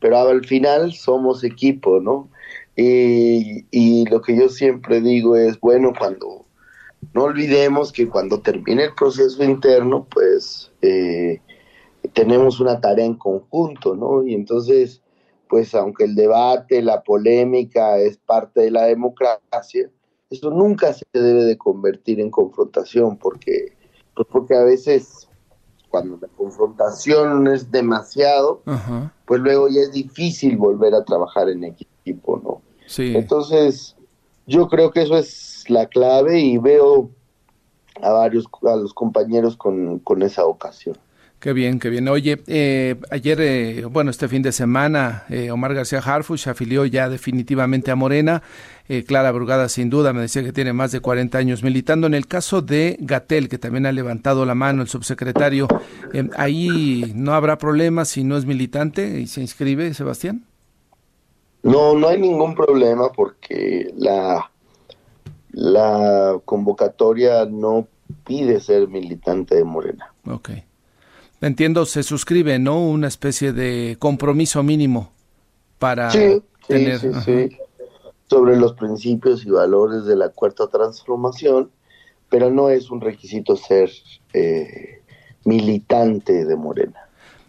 pero al final somos equipo, ¿no? Y, y lo que yo siempre digo es, bueno, cuando no olvidemos que cuando termine el proceso interno, pues eh, tenemos una tarea en conjunto, ¿no? Y entonces pues aunque el debate, la polémica es parte de la democracia, eso nunca se debe de convertir en confrontación, porque, pues porque a veces cuando la confrontación es demasiado, pues luego ya es difícil volver a trabajar en equipo, ¿no? Sí. Entonces, yo creo que eso es la clave y veo a varios, a los compañeros con, con esa ocasión. Qué bien, qué bien. Oye, eh, ayer, eh, bueno, este fin de semana, eh, Omar García Harfuch afilió ya definitivamente a Morena. Clara Brugada, sin duda, me decía que tiene más de 40 años militando. En el caso de Gatel, que también ha levantado la mano el subsecretario, ¿ahí no habrá problema si no es militante y se inscribe, Sebastián? No, no hay ningún problema porque la, la convocatoria no pide ser militante de Morena. Ok. Entiendo, se suscribe, ¿no? Una especie de compromiso mínimo para tener... Sí, sí, sobre los principios y valores de la cuarta transformación, pero no es un requisito ser eh, militante de Morena.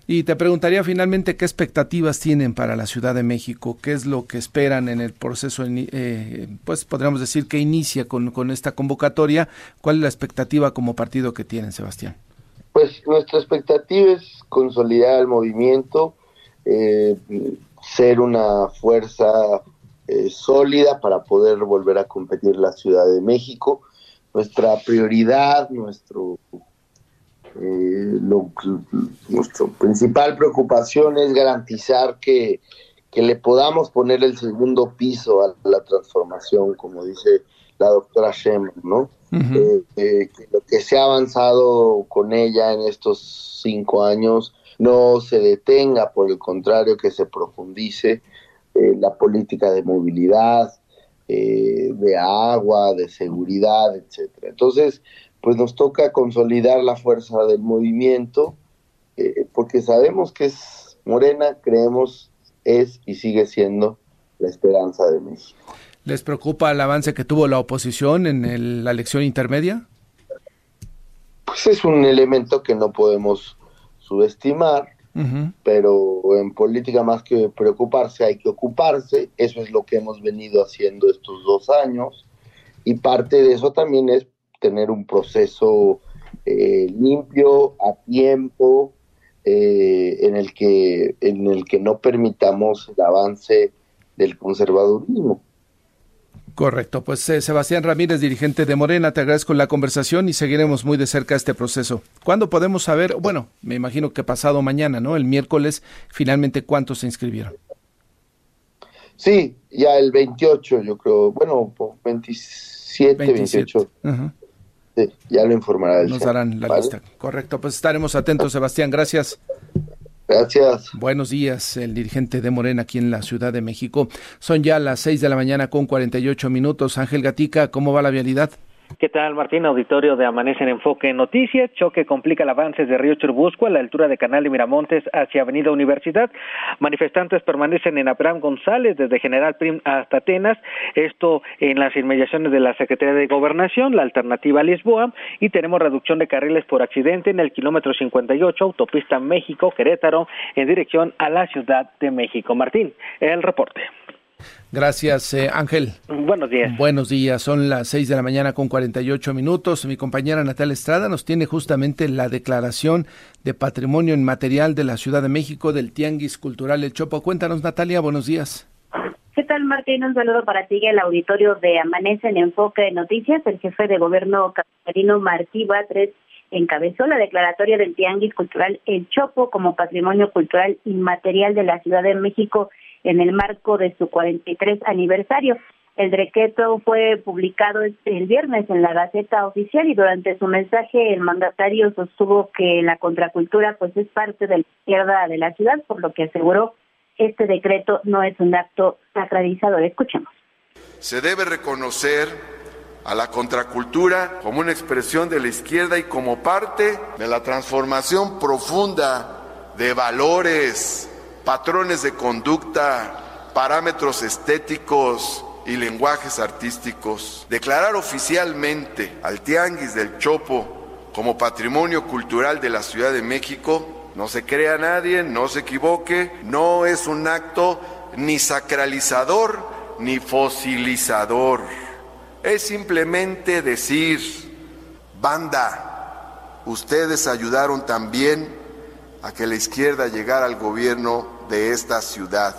Y te preguntaría finalmente qué expectativas tienen para la Ciudad de México, qué es lo que esperan en el proceso, eh, pues podríamos decir que inicia con, con esta convocatoria, cuál es la expectativa como partido que tienen, Sebastián. Pues nuestra expectativa es consolidar el movimiento, eh, ser una fuerza eh, sólida para poder volver a competir la Ciudad de México. Nuestra prioridad, nuestro, eh, nuestra principal preocupación es garantizar que, que le podamos poner el segundo piso a la transformación, como dice la doctora Shem, ¿no? Eh, eh, que lo que se ha avanzado con ella en estos cinco años no se detenga, por el contrario, que se profundice eh, la política de movilidad, de agua, de seguridad, etcétera. Entonces, pues nos toca consolidar la fuerza del movimiento, porque sabemos que es Morena, creemos, es y sigue siendo la esperanza de México. ¿Les preocupa el avance que tuvo la oposición en la elección intermedia? Pues es un elemento que no podemos subestimar, pero en política más que preocuparse hay que ocuparse, eso es lo que hemos venido haciendo estos dos años, y parte de eso también es tener un proceso eh, limpio, a tiempo, eh, en, el que, en el que no permitamos el avance del conservadurismo. Correcto, pues eh, Sebastián Ramírez, dirigente de Morena, te agradezco la conversación y seguiremos muy de cerca este proceso. ¿Cuándo podemos saber? Bueno, me imagino que pasado mañana, ¿no? El miércoles, finalmente, ¿cuántos se inscribieron? Sí, ya el 28, yo creo, bueno, 27, 28. Sí, ya lo informará el Nos darán la lista. Correcto, pues estaremos atentos, Sebastián, gracias. Gracias. Buenos días, el dirigente de Morena aquí en la Ciudad de México. Son ya las 6 de la mañana con 48 minutos. Ángel Gatica, ¿cómo va la vialidad? ¿Qué tal, Martín? Auditorio de Amanece en Enfoque Noticias. Choque complica el avance de Río Churbusco a la altura de Canal de Miramontes hacia Avenida Universidad. Manifestantes permanecen en Abraham González desde General Prim hasta Atenas. Esto en las inmediaciones de la Secretaría de Gobernación, la alternativa Lisboa. Y tenemos reducción de carriles por accidente en el kilómetro 58, autopista México-Querétaro, en dirección a la Ciudad de México. Martín, el reporte. Gracias, eh, Ángel. Buenos días. Buenos días. Son las 6 de la mañana con 48 minutos. Mi compañera Natalia Estrada nos tiene justamente la declaración de patrimonio inmaterial de la Ciudad de México del Tianguis Cultural El Chopo. Cuéntanos, Natalia. Buenos días. ¿Qué tal, Martín? Un saludo para ti y el auditorio de Amanece en Enfoque de Noticias. El jefe de gobierno capitalino Martí Batres encabezó la declaratoria del Tianguis Cultural El Chopo como patrimonio cultural inmaterial de la Ciudad de México en el marco de su 43 aniversario. El decreto fue publicado el viernes en la Gaceta Oficial y durante su mensaje el mandatario sostuvo que la contracultura pues es parte de la izquierda de la ciudad, por lo que aseguró este decreto no es un acto sacralizador. Escuchemos. Se debe reconocer a la contracultura como una expresión de la izquierda y como parte de la transformación profunda de valores, patrones de conducta, parámetros estéticos y lenguajes artísticos. Declarar oficialmente al Tianguis del Chopo como patrimonio cultural de la Ciudad de México, no se crea nadie, no se equivoque, no es un acto ni sacralizador ni fosilizador. Es simplemente decir, banda, ustedes ayudaron también a que la izquierda llegara al gobierno de esta ciudad.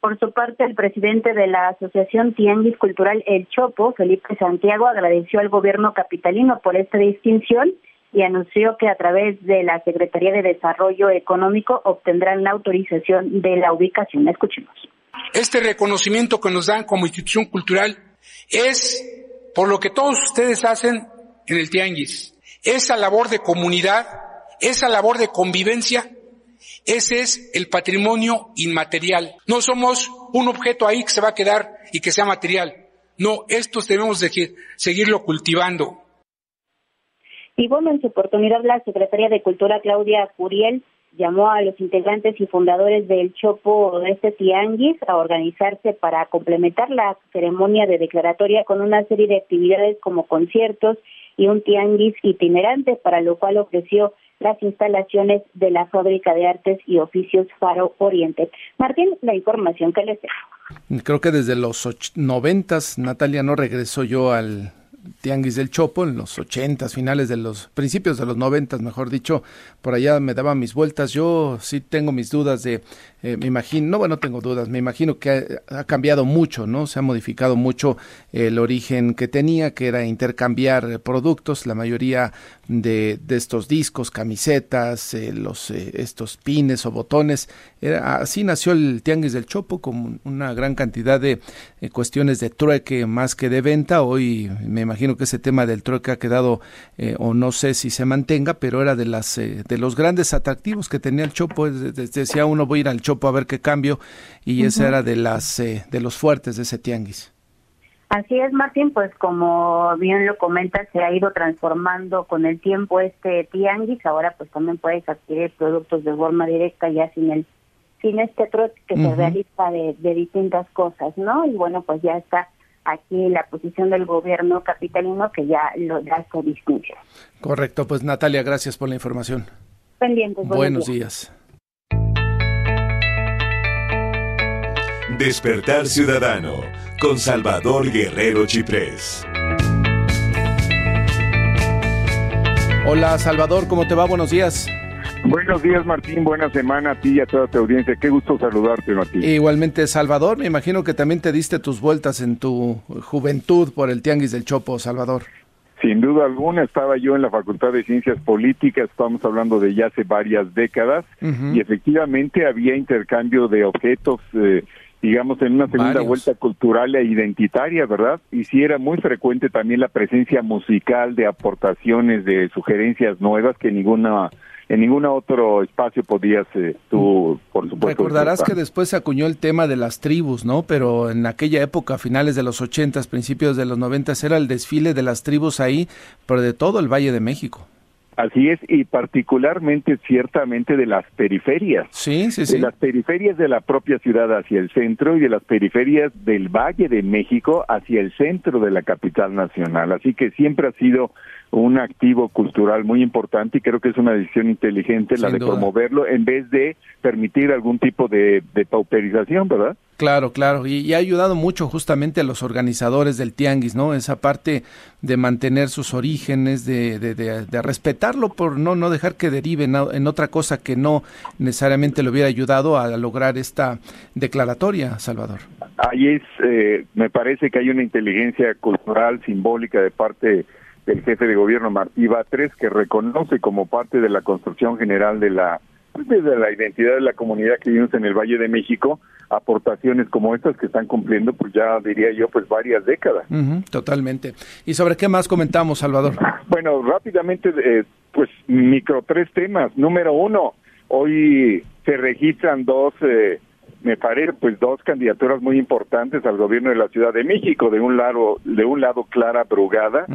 Por su parte, el presidente de la Asociación Tianguis Cultural El Chopo, Felipe Santiago, agradeció al gobierno capitalino por esta distinción y anunció que a través de la Secretaría de Desarrollo Económico obtendrán la autorización de la ubicación. Escuchemos. Este reconocimiento que nos dan como institución cultural es por lo que todos ustedes hacen en el Tianguis. Esa labor de comunidad, esa labor de convivencia, ese es el patrimonio inmaterial. No somos un objeto ahí que se va a quedar y que sea material. No, estos debemos de seguirlo cultivando. Y bueno, en su oportunidad, la Secretaría de Cultura, Claudia Curiel, llamó a los integrantes y fundadores del Chopo de este Tianguis a organizarse para complementar la ceremonia de declaratoria con una serie de actividades como conciertos y un Tianguis itinerante, para lo cual ofreció las instalaciones de la Fábrica de Artes y Oficios Faro Oriente. Martín, la información que les dejo. Creo que desde los noventas, Natalia, no regresó yo al Tianguis del Chopo en los ochentas, finales de los principios de los noventas, mejor dicho, por allá me daba mis vueltas. Yo sí tengo mis dudas de, eh, me imagino, no, bueno, tengo dudas, me imagino que ha, cambiado mucho, ¿no? Se ha modificado mucho el origen que tenía, que era intercambiar productos, la mayoría de, de estos discos, camisetas, eh, los eh, estos pines o botones. Así nació el Tianguis del Chopo, con una gran cantidad de cuestiones de trueque más que de venta. Hoy me imagino que ese tema del trueque ha quedado, eh, o no sé si se mantenga, pero era de las eh, de los grandes atractivos que tenía el Chopo. Decía uno, voy a ir al Chopo a ver qué cambio, y ese era de las eh, de los fuertes de ese tianguis. Así es, Martín, pues como bien lo comentas, se ha ido transformando con el tiempo este tianguis. Ahora pues también puedes adquirir productos de forma directa ya sin el sin este trueque que se realiza de, de distintas cosas, ¿no? Y bueno, pues ya está aquí la posición del gobierno capitalino que ya lo da su distinción. Correcto, pues Natalia, gracias por la información. Pendientes. Buenos, días. Despertar Ciudadano con Salvador Guerrero Chiprés. Hola Salvador, ¿cómo te va? Buenos días. Buenos días, Martín. Buena semana a ti y a toda tu audiencia. Qué gusto saludarte, Martín. Igualmente, Salvador, me imagino que también te diste tus vueltas en tu juventud por el Tianguis del Chopo, Salvador. Sin duda alguna, estaba yo en la Facultad de Ciencias Políticas, estamos hablando de ya hace varias décadas, y efectivamente había intercambio de objetos, eh, digamos, en una segunda vuelta cultural e identitaria, ¿verdad? Y sí era muy frecuente también la presencia musical de aportaciones, de sugerencias nuevas que ninguna en ningún otro espacio podías eh, tú, por supuesto. Recordarás que después se acuñó el tema de las tribus, ¿no? Pero en aquella época, finales de los ochentas, principios de los noventas, era el desfile de las tribus ahí, pero de todo el Valle de México. Así es, y particularmente ciertamente de las periferias. Sí, sí, sí. De las periferias de la propia ciudad hacia el centro y de las periferias del Valle de México hacia el centro de la capital nacional. Así que siempre ha sido un activo cultural muy importante y creo que es una decisión inteligente la de promoverlo en vez de permitir algún tipo de, pauperización, ¿verdad? Claro, claro, y, ha ayudado mucho justamente a los organizadores del tianguis, ¿no? Esa parte de mantener sus orígenes, de, de, respetarlo por no, no dejar que derive en, otra cosa que no necesariamente le hubiera ayudado a lograr esta declaratoria, Salvador. Ahí es, eh, me parece que hay una inteligencia cultural simbólica de parte del jefe de gobierno Martí Batres, que reconoce como parte de la construcción general de la pues, de la identidad de la comunidad que vivimos en el Valle de México, aportaciones como estas que están cumpliendo, pues ya diría yo, pues varias décadas. totalmente. ¿Y sobre qué más comentamos, Salvador? Bueno, rápidamente, eh, pues micro tres temas. Número uno, hoy se registran dos eh, me parece pues dos candidaturas muy importantes al gobierno de la Ciudad de México, de un lado de un lado Clara Brugada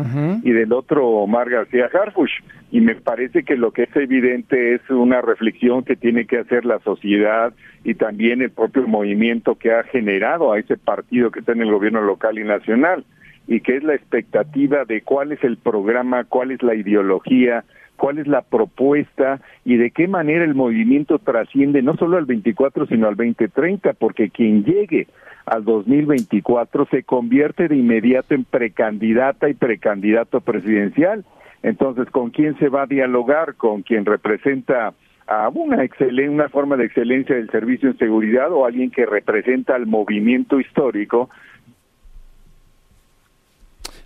y del otro Omar García Harfush y me parece que lo que es evidente es una reflexión que tiene que hacer la sociedad y también el propio movimiento que ha generado a ese partido que está en el gobierno local y nacional y que es la expectativa de cuál es el programa, cuál es la ideología, cuál es la propuesta y de qué manera el movimiento trasciende no solo al 24, sino al 2030, porque quien llegue al 2024 se convierte de inmediato en precandidata y precandidato presidencial. Entonces, ¿con quién se va a dialogar? ¿Con quien representa a una, una forma de excelencia del servicio en seguridad o alguien que representa al movimiento histórico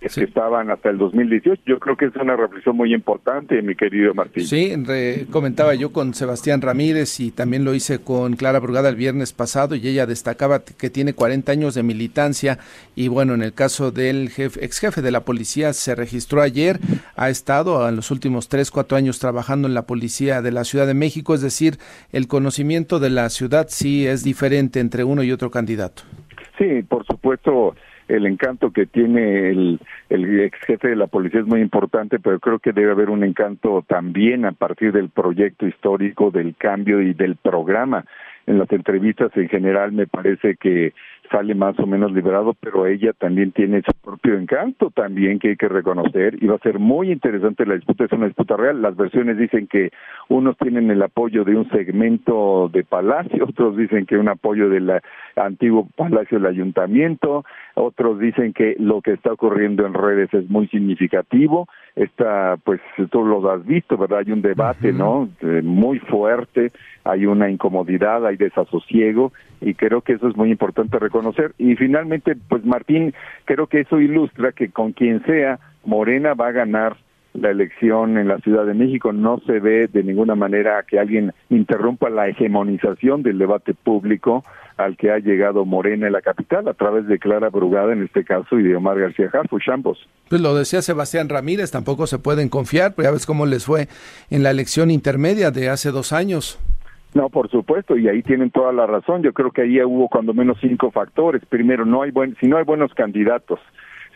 que estaban hasta el 2018. Yo creo que es una reflexión muy importante, mi querido Martín. Sí, comentaba yo con Sebastián Ramírez y también lo hice con Clara Brugada el viernes pasado y ella destacaba que tiene 40 años de militancia y bueno, en el caso del jefe, ex jefe de la policía se registró ayer, ha estado en los últimos 3, 4 años trabajando en la policía de la Ciudad de México, es decir, el conocimiento de la ciudad sí es diferente entre uno y otro candidato. Sí, por supuesto el encanto que tiene el, ex jefe de la policía es muy importante, pero creo que debe haber un encanto también a partir del proyecto histórico, del cambio y del programa. En las entrevistas en general me parece que sale más o menos liberado, pero ella también tiene su propio encanto también que hay que reconocer y va a ser muy interesante la disputa, es una disputa real. Las versiones dicen que unos tienen el apoyo de un segmento de Palacio, otros dicen que un apoyo del antiguo Palacio del Ayuntamiento, otros dicen que lo que está ocurriendo en redes es muy significativo. Está, pues tú lo has visto, ¿verdad? Hay un debate, ¿no? Eh, muy fuerte, hay una incomodidad, hay desasosiego y creo que eso es muy importante reconocer. Y finalmente, pues Martín, creo que eso ilustra que con quien sea, Morena va a ganar la elección en la Ciudad de México. No se ve de ninguna manera que alguien interrumpa la hegemonización del debate público al que ha llegado Morena en la capital a través de Clara Brugada en este caso y de Omar García Harfuch, ambos. Pues lo decía Sebastián Ramírez, tampoco se pueden confiar, pues ya ves cómo les fue en la elección intermedia de hace dos años. No, por supuesto, y ahí tienen toda la razón. Yo creo que ahí hubo cuando menos cinco factores. Primero, no hay buen, si no hay buenos candidatos,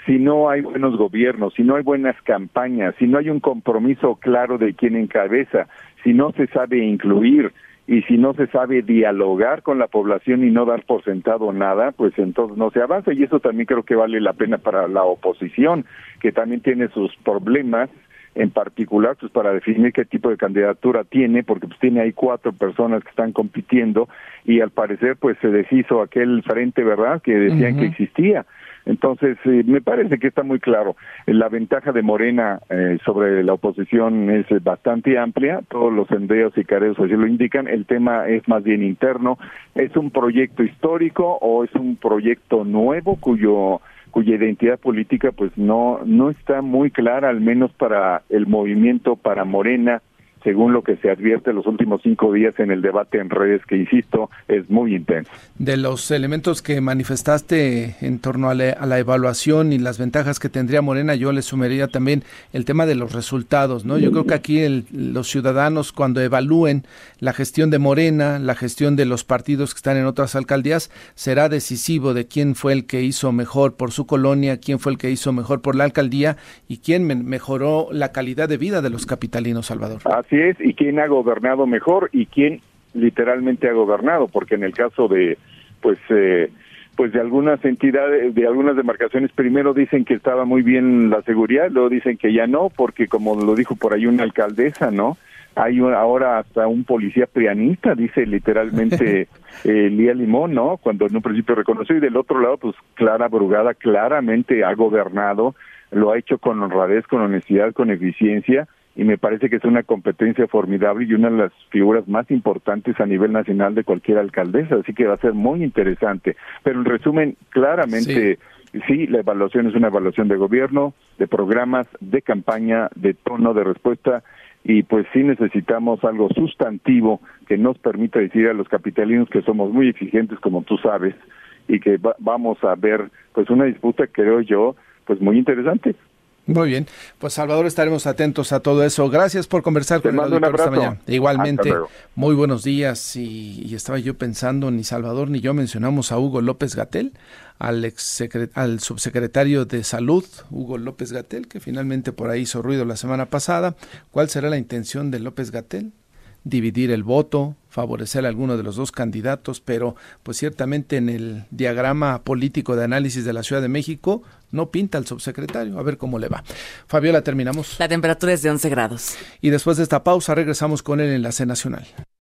si no hay buenos gobiernos, si no hay buenas campañas, si no hay un compromiso claro de quién encabeza, si no se sabe incluir y si no se sabe dialogar con la población y no dar por sentado nada, pues entonces no se avanza. Y eso también creo que vale la pena para la oposición, que también tiene sus problemas en particular pues para definir qué tipo de candidatura tiene porque pues tiene ahí cuatro personas que están compitiendo y al parecer pues se deshizo aquel frente verdad que decían que existía entonces eh, me parece que está muy claro. La ventaja de Morena eh, sobre la oposición es bastante amplia. Todos los endeos y careos así lo indican. El tema es más bien interno. Es un proyecto histórico o es un proyecto nuevo cuyo cuya identidad política pues no no está muy clara al menos para el movimiento para Morena según lo que se advierte los últimos cinco días en el debate en redes, que insisto, es muy intenso. De los elementos que manifestaste en torno a la, evaluación y las ventajas que tendría Morena, yo le sumaría también el tema de los resultados, ¿no? Yo creo que aquí los ciudadanos cuando evalúen la gestión de Morena, la gestión de los partidos que están en otras alcaldías, será decisivo de quién fue el que hizo mejor por su colonia, quién fue el que hizo mejor por la alcaldía y quién mejoró la calidad de vida de los capitalinos, Salvador. Así es, y quién ha gobernado mejor y quién literalmente ha gobernado, porque en el caso de, pues, eh, pues de algunas entidades, de algunas demarcaciones, primero dicen que estaba muy bien la seguridad, luego dicen que ya no, porque como lo dijo por ahí una alcaldesa, ¿no? Hay ahora hasta un policía prianista, dice literalmente eh, Lía Limón, ¿no? Cuando en un principio reconoció, y del otro lado, pues Clara Brugada claramente ha gobernado, lo ha hecho con honradez, con honestidad, con eficiencia, y me parece que es una competencia formidable y una de las figuras más importantes a nivel nacional de cualquier alcaldesa, así que va a ser muy interesante. Pero en resumen, claramente sí. la evaluación es una evaluación de gobierno, de programas, de campaña, de tono de respuesta y pues sí necesitamos algo sustantivo que nos permita decir a los capitalinos que somos muy exigentes como tú sabes y que vamos a ver pues una disputa creo yo pues muy interesante muy bien, pues Salvador estaremos atentos a todo eso. Gracias por conversar con el esta mañana. Igualmente, muy buenos días. Y, estaba yo pensando, ni Salvador ni yo mencionamos a Hugo López Gatel, al, ex al subsecretario de Salud, Hugo López Gatel, que finalmente por ahí hizo ruido la semana pasada. ¿Cuál será la intención de López Gatel? Dividir el voto, favorecer a alguno de los dos candidatos, pero pues ciertamente en el diagrama político de análisis de la Ciudad de México no pinta al subsecretario. A ver cómo le va. Fabiola, terminamos. La temperatura es de 11 grados. Y después de esta pausa regresamos con el enlace nacional.